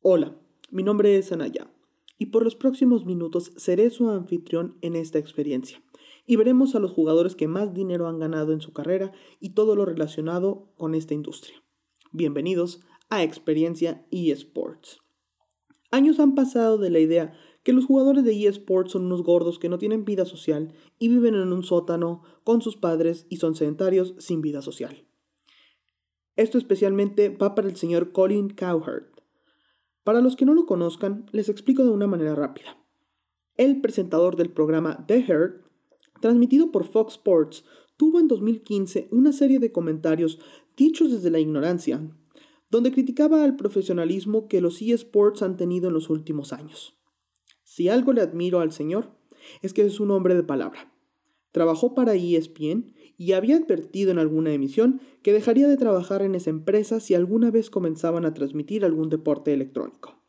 Hola, mi nombre es Anaya y por los próximos minutos seré su anfitrión en esta experiencia y veremos a los jugadores que más dinero han ganado en su carrera y todo lo relacionado con esta industria. Bienvenidos a Experiencia eSports. Años han pasado de la idea que los jugadores de eSports son unos gordos que no tienen vida social y viven en un sótano con sus padres y son sedentarios sin vida social. Esto especialmente va para el señor Colin Cowherd. Para los que no lo conozcan, les explico de una manera rápida. El presentador del programa The Herd, transmitido por Fox Sports, tuvo en 2015 una serie de comentarios dichos desde la ignorancia, donde criticaba al profesionalismo que los eSports han tenido en los últimos años. Si algo le admiro al señor, es que es un hombre de palabra. Trabajó para ESPN y había advertido en alguna emisión que dejaría de trabajar en esa empresa si alguna vez comenzaban a transmitir algún deporte electrónico.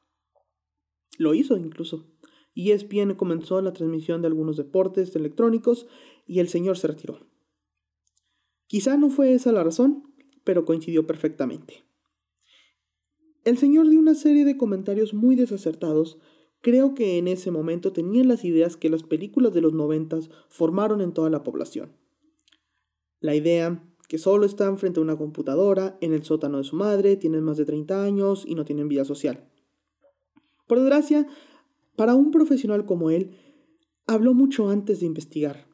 Lo hizo incluso. ESPN comenzó la transmisión de algunos deportes electrónicos y el señor se retiró. Quizá no fue esa la razón, pero coincidió perfectamente. El señor dio una serie de comentarios muy desacertados. Creo que en ese momento tenían las ideas que las películas de los noventas formaron en toda la población. La idea que solo están frente a una computadora, en el sótano de su madre, tienen más de 30 años y no tienen vida social. Por desgracia, para un profesional como él, habló mucho antes de investigar.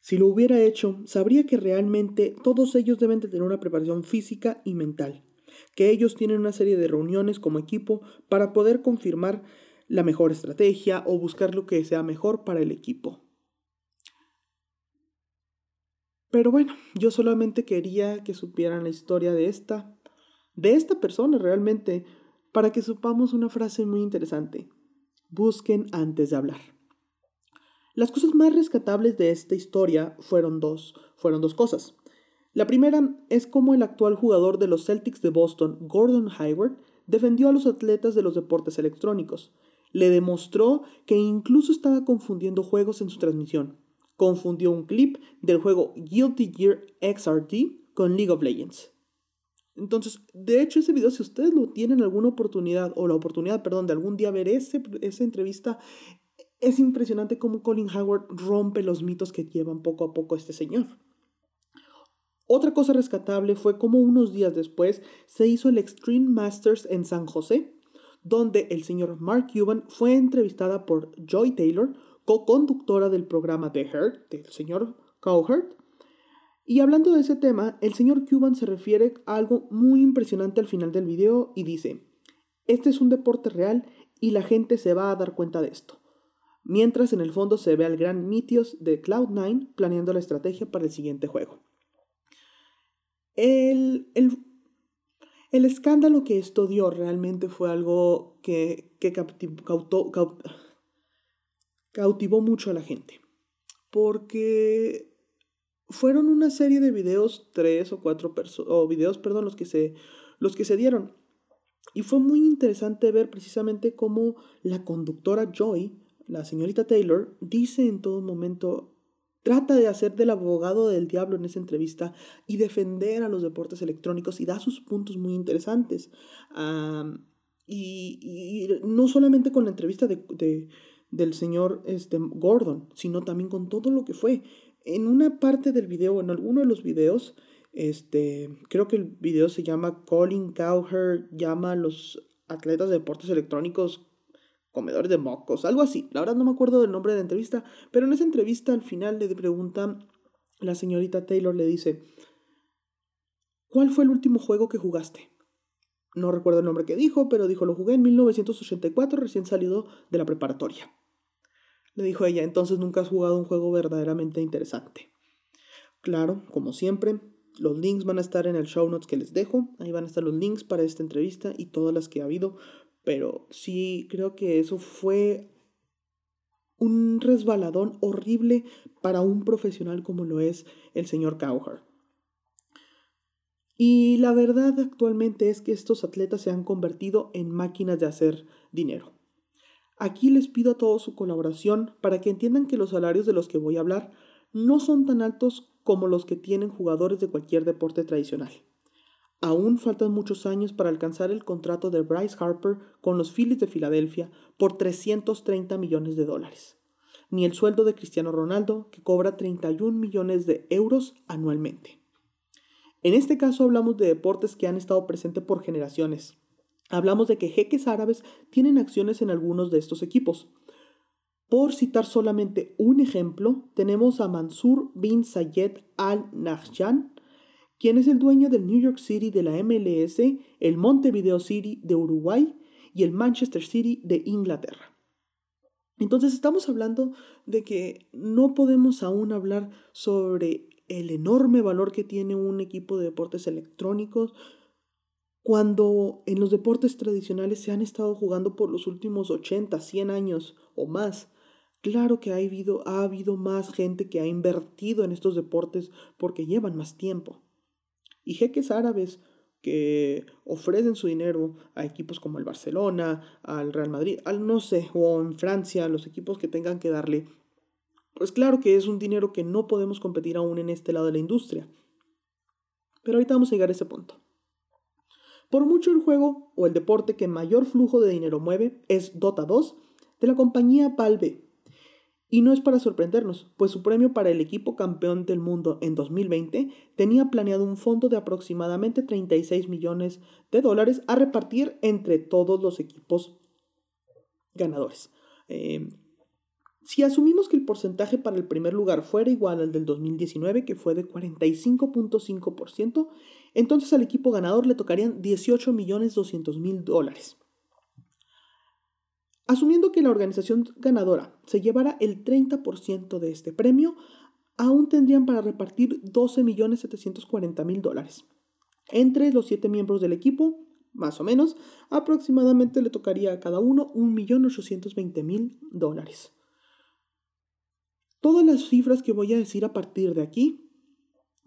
Si lo hubiera hecho, sabría que realmente todos ellos deben de tener una preparación física y mental, que ellos tienen una serie de reuniones como equipo para poder confirmar la mejor estrategia o buscar lo que sea mejor para el equipo. Pero bueno, yo solamente quería que supieran la historia de esta, de esta persona realmente, para que supamos una frase muy interesante. Busquen antes de hablar. Las cosas más rescatables de esta historia fueron dos, fueron dos cosas. La primera es cómo el actual jugador de los Celtics de Boston, Gordon Hayward, defendió a los atletas de los deportes electrónicos. Le demostró que incluso estaba confundiendo juegos en su transmisión confundió un clip del juego Guilty Gear XRD con League of Legends. Entonces, de hecho, ese video, si ustedes lo tienen alguna oportunidad, o la oportunidad, perdón, de algún día ver ese, esa entrevista, es impresionante cómo Colin Howard rompe los mitos que llevan poco a poco este señor. Otra cosa rescatable fue cómo unos días después se hizo el Extreme Masters en San José, donde el señor Mark Cuban fue entrevistada por Joy Taylor, co-conductora del programa The Herd, del señor Cowherd. Y hablando de ese tema, el señor Cuban se refiere a algo muy impresionante al final del video y dice, este es un deporte real y la gente se va a dar cuenta de esto. Mientras en el fondo se ve al gran Mitios de Cloud9 planeando la estrategia para el siguiente juego. El, el, escándalo que esto dio realmente fue algo que, que cautó, cautivó mucho a la gente. Porque fueron una serie de videos, tres o cuatro videos, perdón, los que se, los que se dieron. Y fue muy interesante ver precisamente cómo la conductora Joy, la señorita Taylor, dice en todo momento, trata de hacer del abogado del diablo en esa entrevista y defender a los deportes electrónicos y da sus puntos muy interesantes. y, no solamente con la entrevista de, del señor este, Gordon, sino también con todo lo que fue. En una parte del video, en alguno de los videos, este, creo que el video se llama Colin Cowher llama a los atletas de deportes electrónicos comedores de mocos, algo así. La verdad no me acuerdo del nombre de la entrevista, pero en esa entrevista al final le pregunta la señorita Taylor, le dice, ¿cuál fue el último juego que jugaste? No recuerdo el nombre que dijo, pero dijo, lo jugué en 1984, recién salido de la preparatoria. Le dijo ella, entonces nunca has jugado un juego verdaderamente interesante. Claro, como siempre, los links van a estar en el show notes que les dejo. Ahí van a estar los links para esta entrevista y todas las que ha habido. Pero sí creo que eso fue un resbaladón horrible para un profesional como lo es el señor Cowher. Y la verdad actualmente es que estos atletas se han convertido en máquinas de hacer dinero. Aquí les pido a todos su colaboración para que entiendan que los salarios de los que voy a hablar no son tan altos como los que tienen jugadores de cualquier deporte tradicional. Aún faltan muchos años para alcanzar el contrato de Bryce Harper con los Phillies de Filadelfia por 330 millones de dólares, ni el sueldo de Cristiano Ronaldo, que cobra 31 millones de euros anualmente. En este caso hablamos de deportes que han estado presentes por generaciones. Hablamos de que jeques árabes tienen acciones en algunos de estos equipos. Por citar solamente un ejemplo, tenemos a Mansur bin Zayed Al Nahyan, quien es el dueño del New York City de la MLS, el Montevideo City de Uruguay y el Manchester City de Inglaterra. Entonces estamos hablando de que no podemos aún hablar sobre el enorme valor que tiene un equipo de deportes electrónicos cuando en los deportes tradicionales se han estado jugando por los últimos 80, 100 años o más. Claro que ha habido, ha habido más gente que ha invertido en estos deportes porque llevan más tiempo y jeques árabes que ofrecen su dinero a equipos como el Barcelona, al Real Madrid, al no sé, o en Francia, los equipos que tengan que darle, pues claro que es un dinero que no podemos competir aún en este lado de la industria. Pero ahorita vamos a llegar a ese punto. Por mucho el juego o el deporte que mayor flujo de dinero mueve es Dota 2 de la compañía Valve, y no es para sorprendernos, pues su premio para el equipo campeón del mundo en 2020 tenía planeado un fondo de aproximadamente 36 millones de dólares a repartir entre todos los equipos ganadores. Eh, si asumimos que el porcentaje para el primer lugar fuera igual al del 2019, que fue de 45.5%, entonces al equipo ganador le tocarían 18 millones 200 mil dólares. Asumiendo que la organización ganadora se llevara el 30% de este premio, aún tendrían para repartir 12.740.000 dólares. Entre los siete miembros del equipo, más o menos, aproximadamente le tocaría a cada uno 1.820.000 dólares. Todas las cifras que voy a decir a partir de aquí,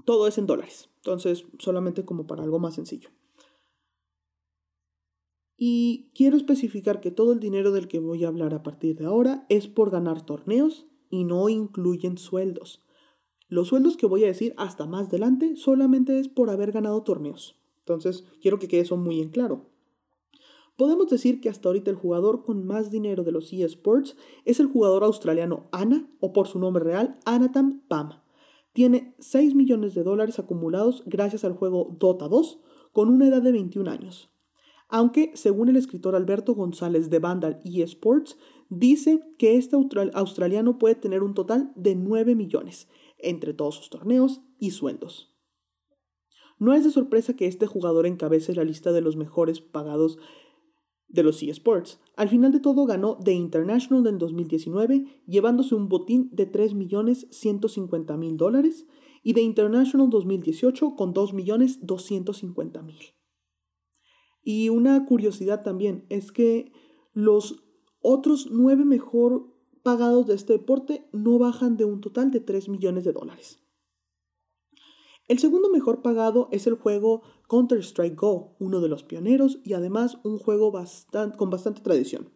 todo es en dólares. Entonces, solamente como para algo más sencillo. Y quiero especificar que todo el dinero del que voy a hablar a partir de ahora es por ganar torneos y no incluyen sueldos. Los sueldos que voy a decir hasta más adelante solamente es por haber ganado torneos. Entonces, quiero que quede eso muy en claro. Podemos decir que hasta ahorita el jugador con más dinero de los eSports es el jugador australiano Ana, o por su nombre real, Anatam Pam. Tiene 6 millones de dólares acumulados gracias al juego Dota 2, con una edad de 21 años aunque según el escritor Alberto González de Vandal eSports, dice que este australiano puede tener un total de 9 millones entre todos sus torneos y sueldos. No es de sorpresa que este jugador encabece la lista de los mejores pagados de los eSports. Al final de todo ganó The International en 2019, llevándose un botín de 3.150.000 dólares, y The International 2018 con 2.250.000. Y una curiosidad también es que los otros nueve mejor pagados de este deporte no bajan de un total de 3 millones de dólares. El segundo mejor pagado es el juego Counter-Strike Go, uno de los pioneros y además un juego con bastante tradición,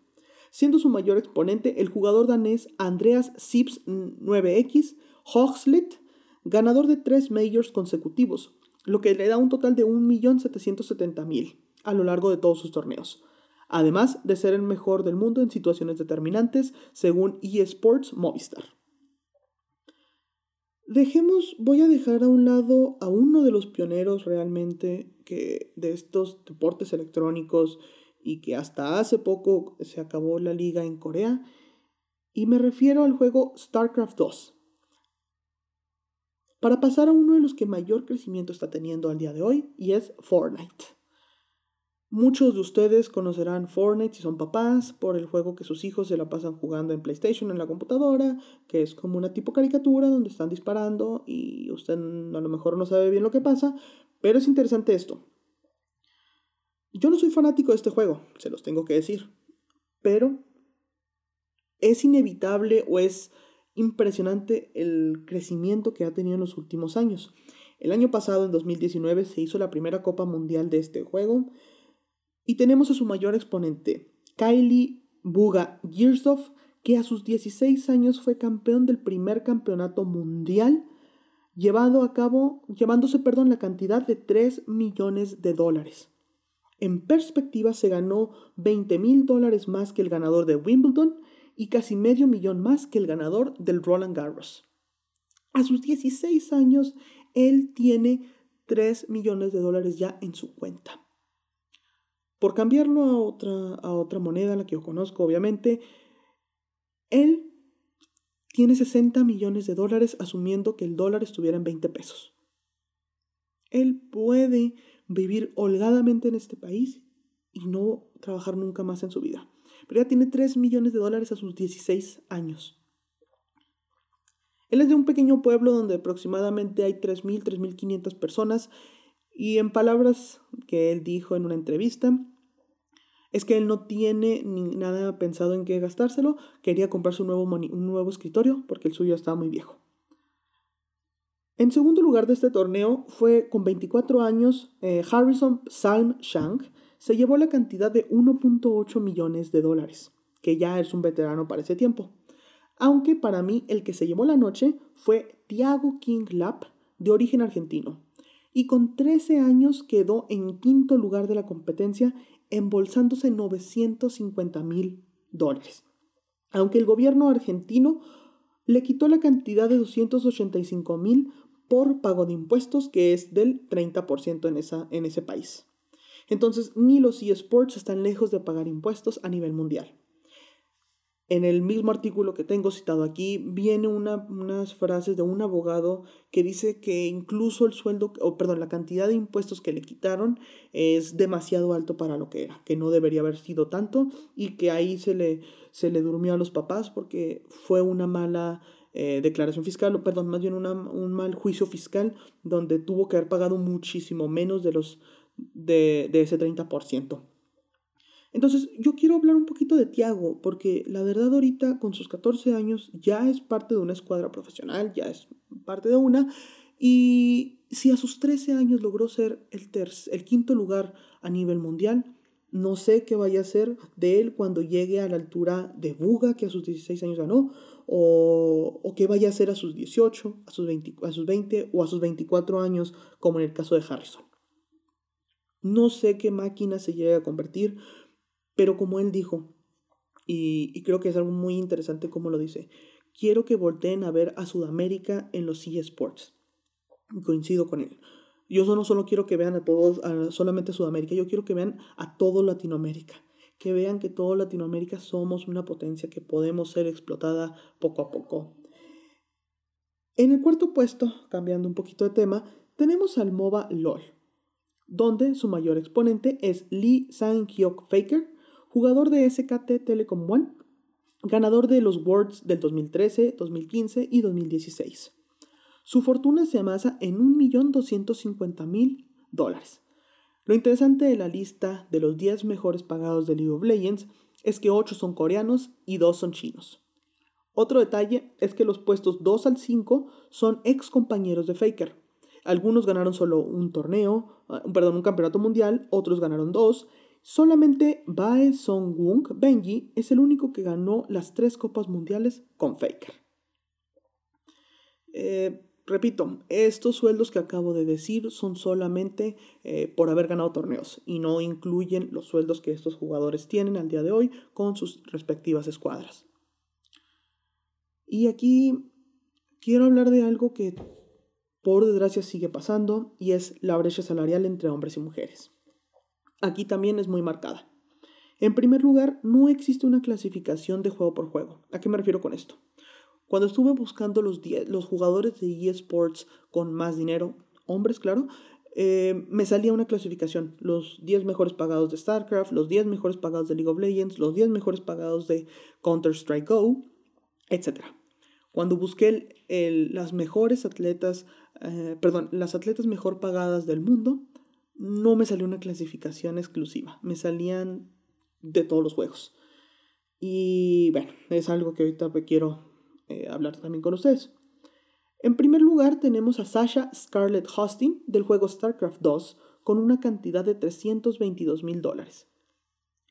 siendo su mayor exponente el jugador danés Andreas Sips 9X Hogslet, ganador de tres majors consecutivos, lo que le da un total de 1.770.000 a lo largo de todos sus torneos, además de ser el mejor del mundo en situaciones determinantes según eSports Movistar. Dejemos, voy a dejar a un lado a uno de los pioneros realmente que de estos deportes electrónicos y que hasta hace poco se acabó la liga en Corea, y me refiero al juego StarCraft 2. Para pasar a uno de los que mayor crecimiento está teniendo al día de hoy, y es Fortnite. Muchos de ustedes conocerán Fortnite si son papás por el juego que sus hijos se la pasan jugando en PlayStation en la computadora, que es como una tipo caricatura donde están disparando y usted a lo mejor no sabe bien lo que pasa, pero es interesante esto. Yo no soy fanático de este juego, se los tengo que decir, pero es inevitable o es impresionante el crecimiento que ha tenido en los últimos años. El año pasado, en 2019, se hizo la primera Copa Mundial de este juego y tenemos a su mayor exponente, Kylie Buga Girsov, que a sus 16 años fue campeón del primer campeonato mundial llevado a cabo, llevándose perdón, la cantidad de 3 millones de dólares. En perspectiva, se ganó 20 mil dólares más que el ganador de Wimbledon y casi medio millón más que el ganador del Roland Garros. A sus 16 años, él tiene 3 millones de dólares ya en su cuenta. Por cambiarlo a otra, a otra moneda, la que yo conozco, obviamente, él tiene 60 millones de dólares asumiendo que el dólar estuviera en 20 pesos. Él puede vivir holgadamente en este país y no trabajar nunca más en su vida. Pero ya tiene 3 millones de dólares a sus 16 años. Él es de un pequeño pueblo donde aproximadamente hay 3.000, 3.500 personas y en palabras que él dijo en una entrevista, es que él no tiene ni nada pensado en qué gastárselo, quería comprarse un nuevo, un nuevo escritorio porque el suyo estaba muy viejo. En segundo lugar de este torneo fue con 24 años eh, Harrison Salm Shank, se llevó la cantidad de 1.8 millones de dólares, que ya es un veterano para ese tiempo. Aunque para mí el que se llevó la noche fue Thiago King Lap, de origen argentino, y con 13 años quedó en quinto lugar de la competencia embolsándose 950 mil dólares. Aunque el gobierno argentino le quitó la cantidad de 285 mil por pago de impuestos, que es del 30% en, esa, en ese país. Entonces, ni los eSports están lejos de pagar impuestos a nivel mundial. En el mismo artículo que tengo citado aquí, viene unas frases de un abogado que dice que incluso el sueldo, o perdón, la cantidad de impuestos que le quitaron es demasiado alto para lo que era, que no debería haber sido tanto y que ahí se le, se le durmió a los papás porque fue una mala eh, declaración fiscal, o perdón, más bien un mal juicio fiscal donde tuvo que haber pagado muchísimo menos de, los, de, de ese 30%. Entonces, yo quiero hablar un poquito de Tiago, porque la verdad ahorita con sus 14 años ya es parte de una escuadra profesional, ya es parte de una, y si a sus 13 años logró ser el, el quinto lugar a nivel mundial, no sé qué vaya a ser de él cuando llegue a la altura de Buga, que a sus 16 años ganó, o, o qué vaya a ser a sus 18, a sus, 20, a sus 20 o a sus 24 años, como en el caso de Harrison. No sé qué máquina se llegue a convertir, pero como él dijo, y, creo que es algo muy interesante como lo dice, quiero que volteen a ver a Sudamérica en los eSports. Coincido con él. Yo no solo quiero que vean a todos, a solamente Sudamérica, yo quiero que vean a todo Latinoamérica. Que vean que todo Latinoamérica somos una potencia que podemos ser explotada poco a poco. En el cuarto puesto, cambiando un poquito de tema, tenemos al MOBA LOL, donde su mayor exponente es Lee Sang-hyuk Faker, jugador de SKT Telecom One, ganador de los Worlds del 2013, 2015 y 2016. Su fortuna se amasa en 1.250.000 dólares. Lo interesante de la lista de los 10 mejores pagados de League of Legends es que 8 son coreanos y 2 son chinos. Otro detalle es que los puestos 2 al 5 son ex compañeros de Faker. Algunos ganaron solo un torneo, ah, perdón, un campeonato mundial, otros ganaron dos Solamente Bae Song-woong Benji es el único que ganó las tres copas mundiales con Faker. Eh, repito, estos sueldos que acabo de decir son solamente eh, por haber ganado torneos y no incluyen los sueldos que estos jugadores tienen al día de hoy con sus respectivas escuadras. Y aquí quiero hablar de algo que por desgracia sigue pasando y es la brecha salarial entre hombres y mujeres aquí también es muy marcada. En primer lugar, no existe una clasificación de juego por juego. ¿A qué me refiero con esto? Cuando estuve buscando los, los jugadores de eSports con más dinero, hombres, claro, eh, me salía una clasificación. Los 10 mejores pagados de StarCraft, los 10 mejores pagados de League of Legends, los 10 mejores pagados de Counter-Strike Go, etc. Cuando busqué las mejores atletas, eh, perdón, las atletas mejor pagadas del mundo, no me salió una clasificación exclusiva, me salían de todos los juegos. Y bueno, es algo que ahorita quiero eh, hablar también con ustedes. En primer lugar tenemos a Sasha Scarlett Hostin del juego StarCraft 2 con una cantidad de 322 mil dólares.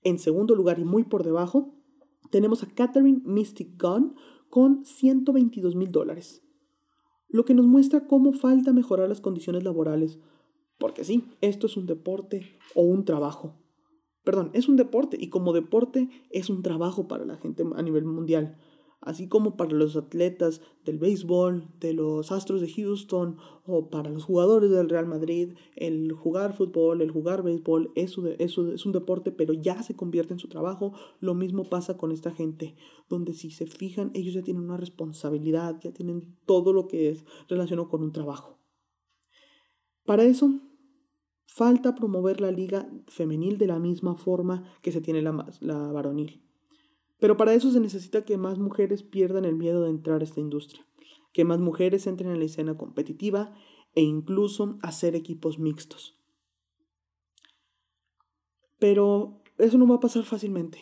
En segundo lugar y muy por debajo tenemos a Catherine Mystic Gunn con 122 mil dólares. Lo que nos muestra cómo falta mejorar las condiciones laborales. Porque sí, esto es un deporte o un trabajo. Perdón, es un deporte y como deporte es un trabajo para la gente a nivel mundial así como para los atletas del béisbol, de los Astros de Houston o para los jugadores del Real Madrid, el jugar fútbol, el jugar béisbol, eso, eso es un deporte, pero ya se convierte en su trabajo. Lo mismo pasa con esta gente, donde si se fijan, ellos ya tienen una responsabilidad, ya tienen todo lo que es relacionado con un trabajo. Para eso, falta promover la liga femenil de la misma forma que se tiene la, la varonil. Pero para eso se necesita que más mujeres pierdan el miedo de entrar a esta industria, que más mujeres entren en la escena competitiva e incluso hacer equipos mixtos. Pero eso no va a pasar fácilmente.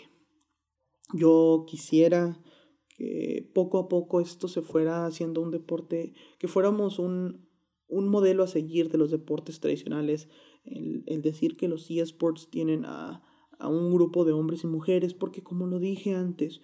Yo quisiera que poco a poco esto se fuera haciendo un deporte, que fuéramos un, un modelo a seguir de los deportes tradicionales, el, el decir que los eSports tienen a, a un grupo de hombres y mujeres, porque como lo dije antes,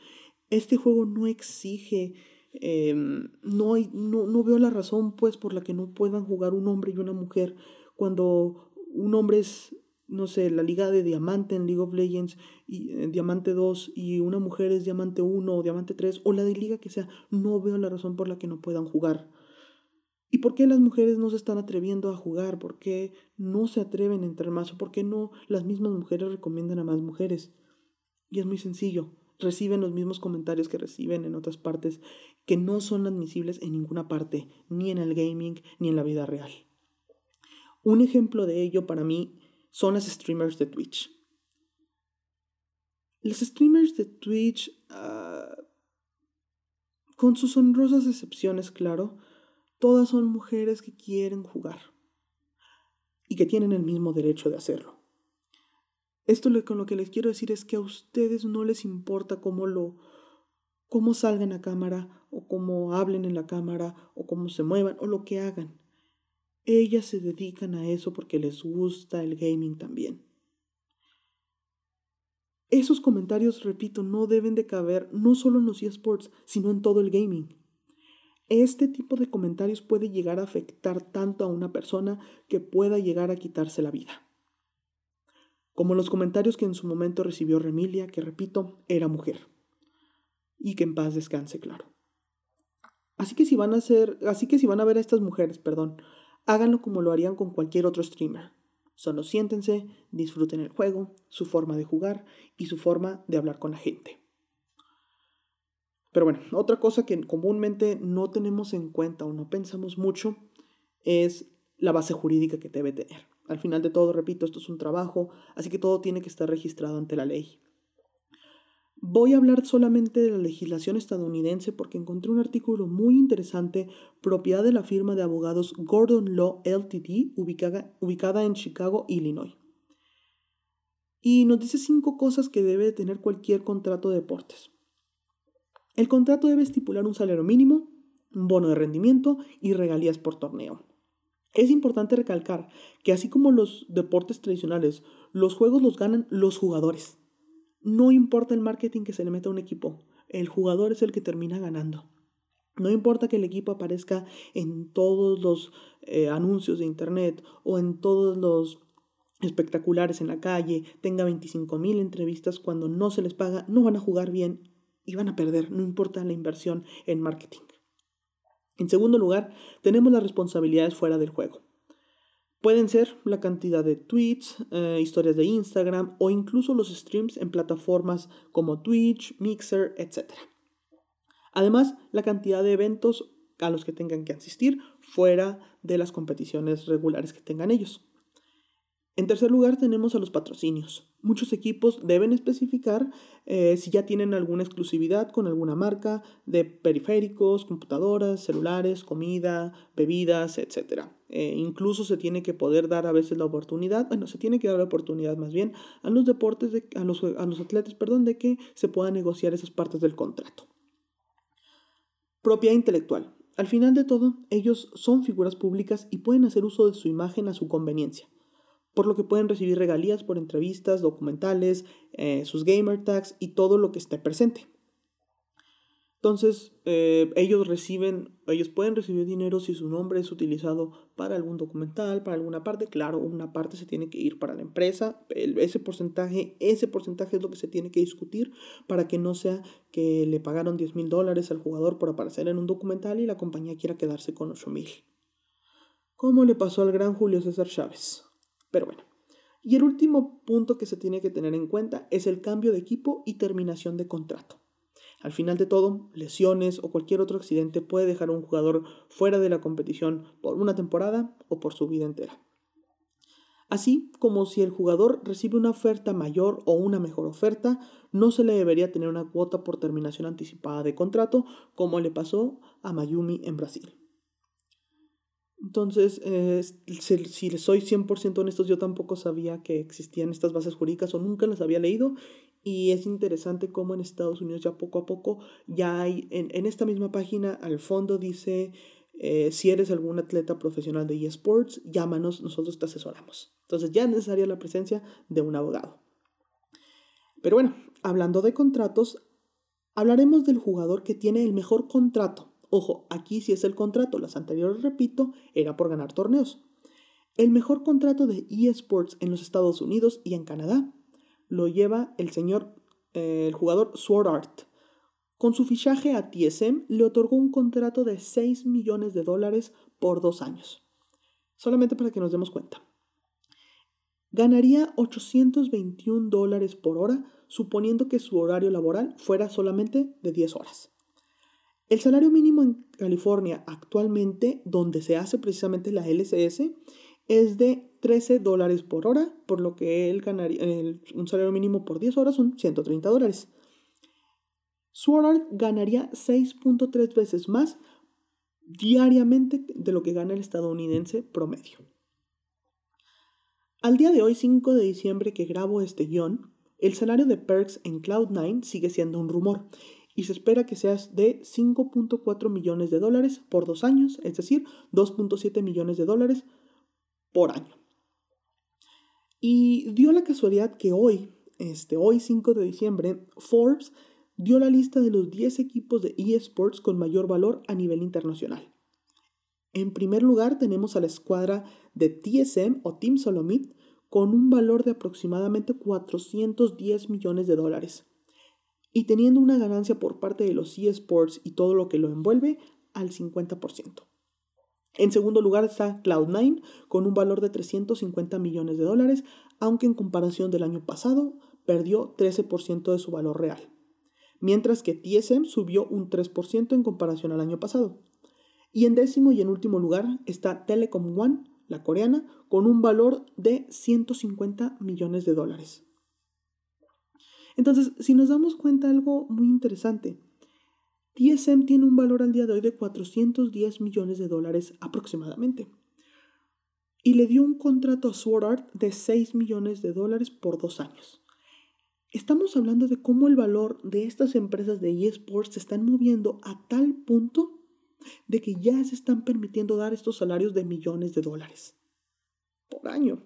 este juego no exige, em, no, hay, no, no veo la razón pues por la que no puedan jugar un hombre y una mujer cuando un hombre es, no sé, la liga de diamante en League of Legends, y eh, diamante 2, y una mujer es diamante 1 o diamante 3, o la de liga que sea, no veo la razón por la que no puedan jugar. ¿Y por qué las mujeres no se están atreviendo a jugar? ¿Por qué no se atreven a entrar más? ¿O por qué no las mismas mujeres recomiendan a más mujeres? Y es muy sencillo. Reciben los mismos comentarios que reciben en otras partes que no son admisibles en ninguna parte, ni en el gaming, ni en la vida real. Un ejemplo de ello para mí son las streamers de Twitch. Las streamers de Twitch, ah, con sus honrosas excepciones, claro, Todas son mujeres que quieren jugar y que tienen el mismo derecho de hacerlo. Esto con lo que les quiero decir es que a ustedes no les importa cómo lo cómo salgan a cámara o cómo hablen en la cámara o cómo se muevan o lo que hagan. Ellas se dedican a eso porque les gusta el gaming también. Esos comentarios, repito, no deben de caber no solo en los eSports, sino en todo el gaming. Este tipo de comentarios puede llegar a afectar tanto a una persona que pueda llegar a quitarse la vida. Como los comentarios que en su momento recibió Remilia, que repito, era mujer. Y que en paz descanse, claro. Así que si van a hacer, así que si van a ver a estas mujeres, perdón, háganlo como lo harían con cualquier otro streamer. Solo siéntense, disfruten el juego, su forma de jugar y su forma de hablar con la gente. Pero bueno, otra cosa que comúnmente no tenemos en cuenta o no pensamos mucho es la base jurídica que debe tener. Al final de todo, repito, esto es un trabajo, así que todo tiene que estar registrado ante la ley. Voy a hablar solamente de la legislación estadounidense porque encontré un artículo muy interesante, propiedad de la firma de abogados Gordon Law Ltd, ubicada, ubicada en Chicago, Illinois. Y nos dice cinco cosas que debe tener cualquier contrato de deportes. El contrato debe estipular un salario mínimo, un bono de rendimiento y regalías por torneo. Es importante recalcar que así como los deportes tradicionales, los juegos los ganan los jugadores. No importa el marketing que se le meta a un equipo, el jugador es el que termina ganando. No importa que el equipo aparezca en todos los eh, anuncios de internet o en todos los espectaculares en la calle, tenga 25.000 entrevistas cuando no se les paga, no van a jugar bien y van a perder, no importa la inversión en marketing. En segundo lugar, tenemos las responsabilidades fuera del juego. Pueden ser la cantidad de tweets, eh, historias de Instagram o incluso los streams en plataformas como Twitch, Mixer, etc. Además, la cantidad de eventos a los que tengan que asistir fuera de las competiciones regulares que tengan ellos. En tercer lugar tenemos a los patrocinios. Muchos equipos deben especificar eh, si ya tienen alguna exclusividad con alguna marca de periféricos, computadoras, celulares, comida, bebidas, etc. Eh, incluso se tiene que poder dar a veces la oportunidad, bueno, se tiene que dar la oportunidad más bien a los deportes, de, a, los, a los atletas, perdón, de que se puedan negociar esas partes del contrato. Propiedad intelectual. Al final de todo, ellos son figuras públicas y pueden hacer uso de su imagen a su conveniencia por lo que pueden recibir regalías por entrevistas, documentales, eh, sus gamer tags y todo lo que esté presente. Entonces, eh, ellos reciben, ellos pueden recibir dinero si su nombre es utilizado para algún documental, para alguna parte. Claro, una parte se tiene que ir para la empresa. ese porcentaje, ese porcentaje es lo que se tiene que discutir para que no sea que le pagaron 10 mil dólares al jugador por aparecer en un documental y la compañía quiera quedarse con 8 mil. Como le pasó al gran Julio César Chávez. Pero bueno. Y el último punto que se tiene que tener en cuenta es el cambio de equipo y terminación de contrato. Al final de todo, lesiones o cualquier otro accidente puede dejar a un jugador fuera de la competición por una temporada o por su vida entera. Así como si el jugador recibe una oferta mayor o una mejor oferta, no se le debería tener una cuota por terminación anticipada de contrato, como le pasó a Mayumi en Brasil. Entonces, eh, si, si soy 100% honestos, yo tampoco sabía que existían estas bases jurídicas o nunca las había leído y es interesante cómo en Estados Unidos ya poco a poco ya hay, en, esta misma página al fondo dice, eh, si eres algún atleta profesional de eSports, llámanos, nosotros te asesoramos. Entonces ya es necesaria la presencia de un abogado. Pero bueno, hablando de contratos, hablaremos del jugador que tiene el mejor contrato. Ojo, aquí sí es el contrato, las anteriores, repito, era por ganar torneos. El mejor contrato de eSports en los Estados Unidos y en Canadá lo lleva el señor, eh, el jugador Sword Art. Con su fichaje a TSM le otorgó un contrato de 6 millones de dólares por dos años. Solamente para que nos demos cuenta. Ganaría 821 dólares por hora, suponiendo que su horario laboral fuera solamente de 10 horas. El salario mínimo en California actualmente, donde se hace precisamente la LCS, es de 13 dólares por hora, por lo que un salario mínimo por 10 horas son 130 dólares. Sword ganaría 6.3 veces más diariamente de lo que gana el estadounidense promedio. Al día de hoy, 5 de diciembre que grabo este guion, el salario de Perks en Cloud9 sigue siendo un rumor y se espera que sea de 5.4 millones de dólares por dos años, es decir, 2.7 millones de dólares por año. Y dio la casualidad que hoy, este, hoy 5 de diciembre, Forbes dio la lista de los 10 equipos de eSports con mayor valor a nivel internacional. En primer lugar tenemos a la escuadra de TSM o Team Solomit con un valor de aproximadamente 410 millones de dólares y teniendo una ganancia por parte de los eSports y todo lo que lo envuelve al 50%. En segundo lugar está Cloud9 con un valor de 350 millones de dólares, aunque en comparación del año pasado perdió 13% de su valor real. Mientras que TSM subió un 3% en comparación al año pasado. Y en décimo y en último lugar está Telecom One, la coreana, con un valor de 150 millones de dólares. Entonces, si nos damos cuenta algo muy interesante, TSM tiene un valor al día de hoy de 410 millones de dólares aproximadamente. Y le dio un contrato a Sword Art de 6 millones de dólares por dos años. Estamos hablando de cómo el valor de estas empresas de eSports se están moviendo a tal punto de que ya se están permitiendo dar estos salarios de millones de dólares por año.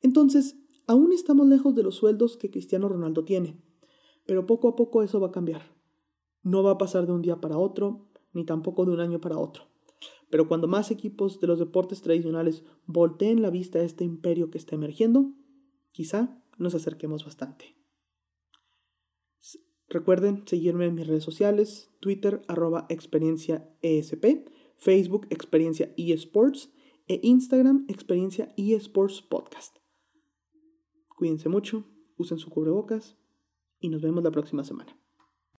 Entonces, aún estamos lejos de los sueldos que Cristiano Ronaldo tiene, pero poco a poco eso va a cambiar. No va a pasar de un día para otro, ni tampoco de un año para otro. Pero cuando más equipos de los deportes tradicionales volteen la vista a este imperio que está emergiendo, quizá nos acerquemos bastante. Recuerden seguirme en mis redes sociales, Twitter arroba experiencia ESP, Facebook experiencia eSports e Instagram experiencia eSports podcast. Cuídense mucho, usen su cubrebocas y nos vemos la próxima semana.